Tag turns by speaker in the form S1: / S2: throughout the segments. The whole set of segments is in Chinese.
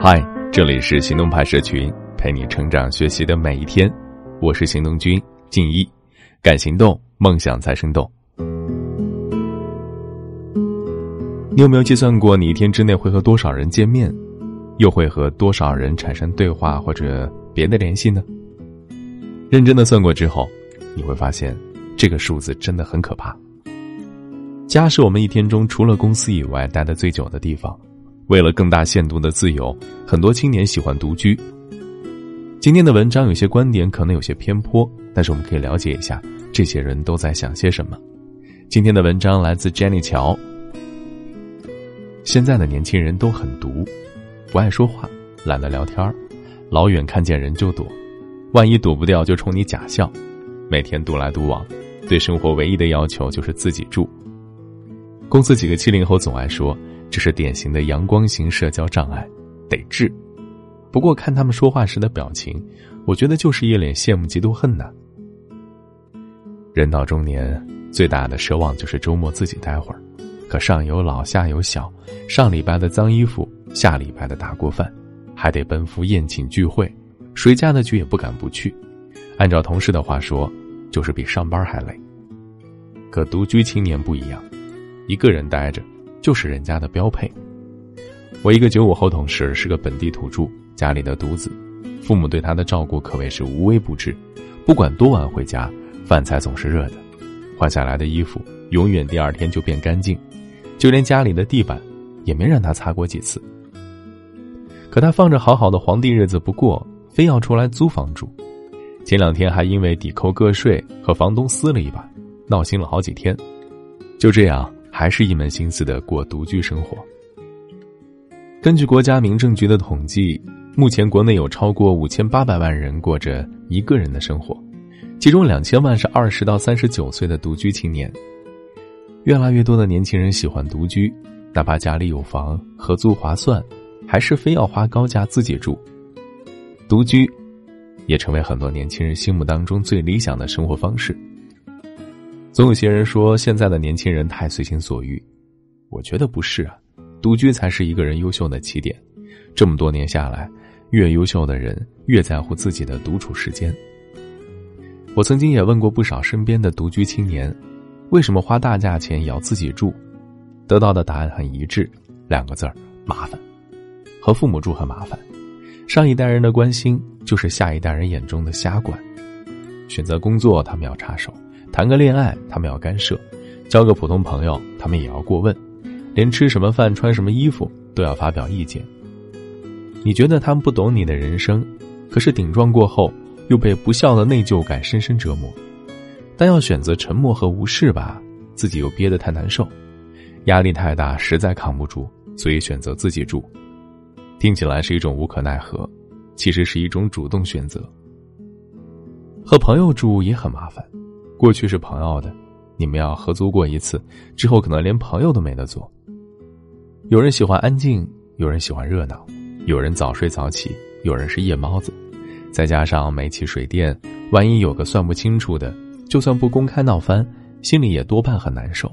S1: 嗨，这里是行动派社群，陪你成长学习的每一天。我是行动君静一，敢行动，梦想才生动。你有没有计算过，你一天之内会和多少人见面，又会和多少人产生对话或者别的联系呢？认真的算过之后，你会发现，这个数字真的很可怕。家是我们一天中除了公司以外待的最久的地方。为了更大限度的自由，很多青年喜欢独居。今天的文章有些观点可能有些偏颇，但是我们可以了解一下这些人都在想些什么。今天的文章来自 Jenny 乔。现在的年轻人都很独，不爱说话，懒得聊天儿老远看见人就躲，万一躲不掉就冲你假笑，每天独来独往，对生活唯一的要求就是自己住。公司几个七零后总爱说。这是典型的阳光型社交障碍，得治。不过看他们说话时的表情，我觉得就是一脸羡慕嫉妒恨呢。人到中年，最大的奢望就是周末自己待会儿。可上有老下有小，上礼拜的脏衣服，下礼拜的大锅饭，还得奔赴宴请聚会，谁家的局也不敢不去。按照同事的话说，就是比上班还累。可独居青年不一样，一个人待着。就是人家的标配。我一个九五后同事是个本地土著，家里的独子，父母对他的照顾可谓是无微不至。不管多晚回家，饭菜总是热的，换下来的衣服永远第二天就变干净，就连家里的地板也没让他擦过几次。可他放着好好的皇帝日子不过，非要出来租房住。前两天还因为抵扣个税和房东撕了一把，闹心了好几天。就这样。还是一门心思的过独居生活。根据国家民政局的统计，目前国内有超过五千八百万人过着一个人的生活，其中两千万是二十到三十九岁的独居青年。越来越多的年轻人喜欢独居，哪怕家里有房，合租划算，还是非要花高价自己住。独居，也成为很多年轻人心目当中最理想的生活方式。总有些人说现在的年轻人太随心所欲，我觉得不是啊，独居才是一个人优秀的起点。这么多年下来，越优秀的人越在乎自己的独处时间。我曾经也问过不少身边的独居青年，为什么花大价钱也要自己住？得到的答案很一致，两个字儿：麻烦。和父母住很麻烦，上一代人的关心就是下一代人眼中的瞎管。选择工作，他们要插手。谈个恋爱，他们要干涉；交个普通朋友，他们也要过问；连吃什么饭、穿什么衣服都要发表意见。你觉得他们不懂你的人生，可是顶撞过后，又被不孝的内疚感深深折磨。但要选择沉默和无视吧，自己又憋得太难受，压力太大，实在扛不住，所以选择自己住。听起来是一种无可奈何，其实是一种主动选择。和朋友住也很麻烦。过去是朋友的，你们要合租过一次，之后可能连朋友都没得做。有人喜欢安静，有人喜欢热闹，有人早睡早起，有人是夜猫子，再加上煤气水电，万一有个算不清楚的，就算不公开闹翻，心里也多半很难受。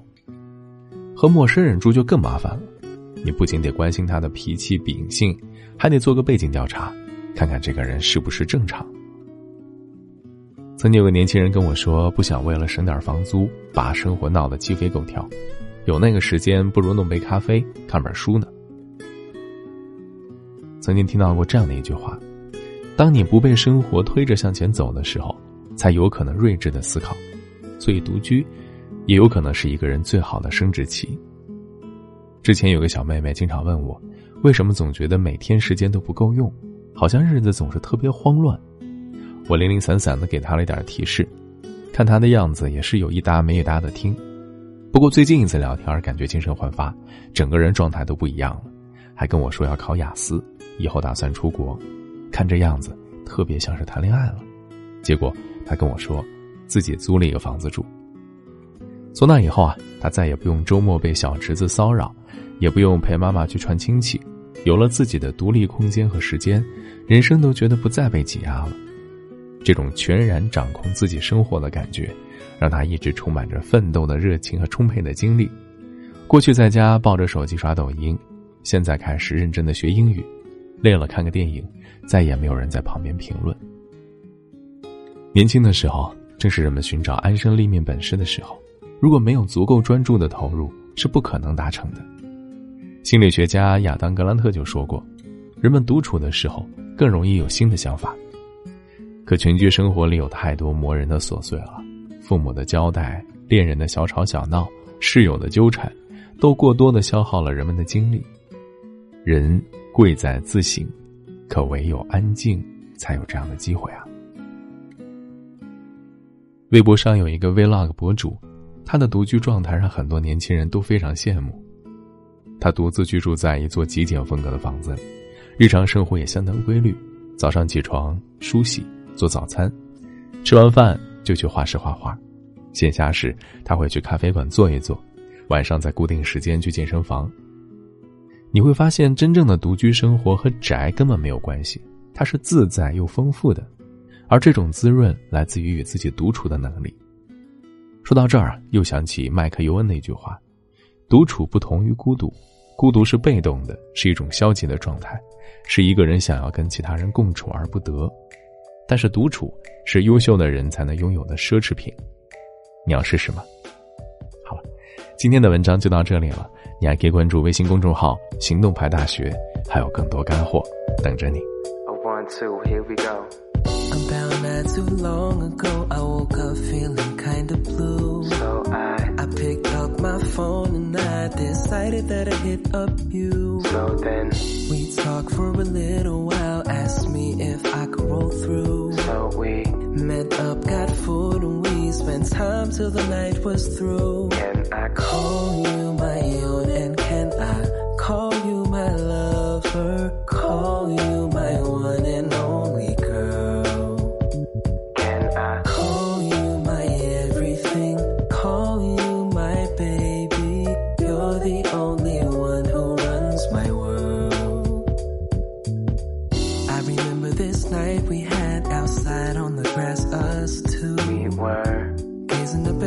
S1: 和陌生人住就更麻烦了，你不仅得关心他的脾气秉性，还得做个背景调查，看看这个人是不是正常。曾经有个年轻人跟我说，不想为了省点房租，把生活闹得鸡飞狗跳，有那个时间，不如弄杯咖啡，看本书呢。曾经听到过这样的一句话：，当你不被生活推着向前走的时候，才有可能睿智的思考。所以独居，也有可能是一个人最好的升职期。之前有个小妹妹经常问我，为什么总觉得每天时间都不够用，好像日子总是特别慌乱。我零零散散的给他了一点提示，看他的样子也是有一搭没一搭的听。不过最近一次聊天，感觉精神焕发，整个人状态都不一样了，还跟我说要考雅思，以后打算出国。看这样子，特别像是谈恋爱了。结果他跟我说，自己租了一个房子住。从那以后啊，他再也不用周末被小侄子骚扰，也不用陪妈妈去串亲戚，有了自己的独立空间和时间，人生都觉得不再被挤压了。这种全然掌控自己生活的感觉，让他一直充满着奋斗的热情和充沛的精力。过去在家抱着手机刷抖音，现在开始认真的学英语，累了看个电影，再也没有人在旁边评论。年轻的时候，正是人们寻找安身立命本事的时候，如果没有足够专注的投入，是不可能达成的。心理学家亚当·格兰特就说过，人们独处的时候更容易有新的想法。可群居生活里有太多磨人的琐碎了，父母的交代、恋人的小吵小闹、室友的纠缠，都过多的消耗了人们的精力。人贵在自省，可唯有安静，才有这样的机会啊。微博上有一个 Vlog 博主，他的独居状态让很多年轻人都非常羡慕。他独自居住在一座极简风格的房子里，日常生活也相当规律。早上起床梳洗做早餐，吃完饭就去画室画画。闲暇时他会去咖啡馆坐一坐，晚上在固定时间去健身房。你会发现，真正的独居生活和宅根本没有关系，它是自在又丰富的。而这种滋润来自于与自己独处的能力。说到这儿，又想起麦克尤恩那句话：“独处不同于孤独，孤独是被动的，是一种消极的状态，是一个人想要跟其他人共处而不得。但是独处是优秀的人才能拥有的奢侈品。你要试试吗？”好了，今天的文章就到这里了。你还可以关注微信公众号“行动派大学”，还有更多干货等着你。
S2: About not too long ago, I woke up feeling kinda blue. So I, I picked up my phone and I decided that I'd hit up you. So then, we talked for a little while, asked me if I could roll through. So we met up, got food, and we spent time till the night was through. Can I call you my own? And can I call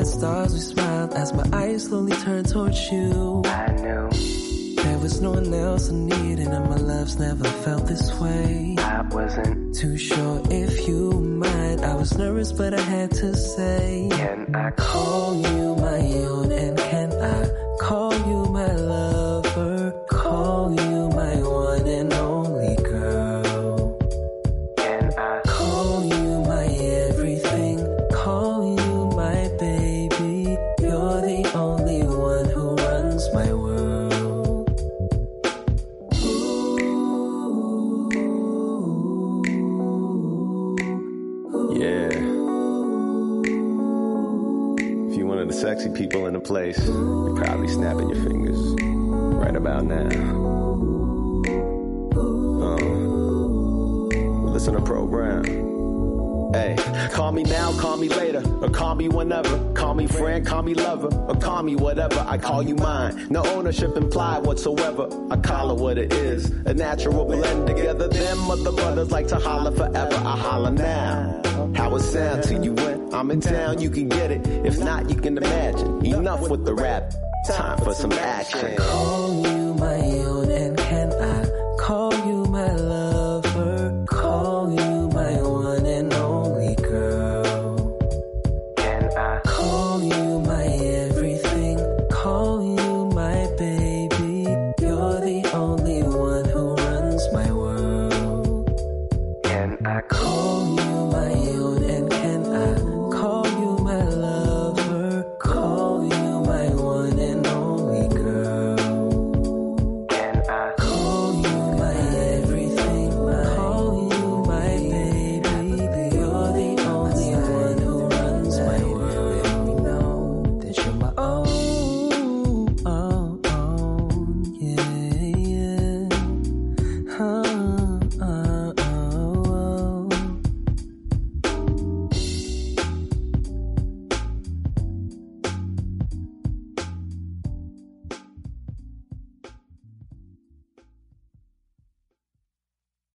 S2: stars, we smiled as my eyes slowly turned towards you. I knew there was no one else I needed, and my love's never felt this way. I wasn't too sure if you might. I was nervous, but I had to say, Can I call you my own? And can I call you my lover?
S3: Sexy people in the place, you're probably snapping your fingers right about now. Uh, listen to program. Hey, call me now, call me later, or call me whenever. Call me friend, call me lover, or call me whatever. I call you mine. No ownership implied whatsoever. I call it what it is. A natural blend together. Them other brothers like to holler forever. I holler now. How it sound to you I'm in town, you can get it. If not, you can imagine. Enough with the rap. Time for some action.
S2: Call you my own and can I call you my love?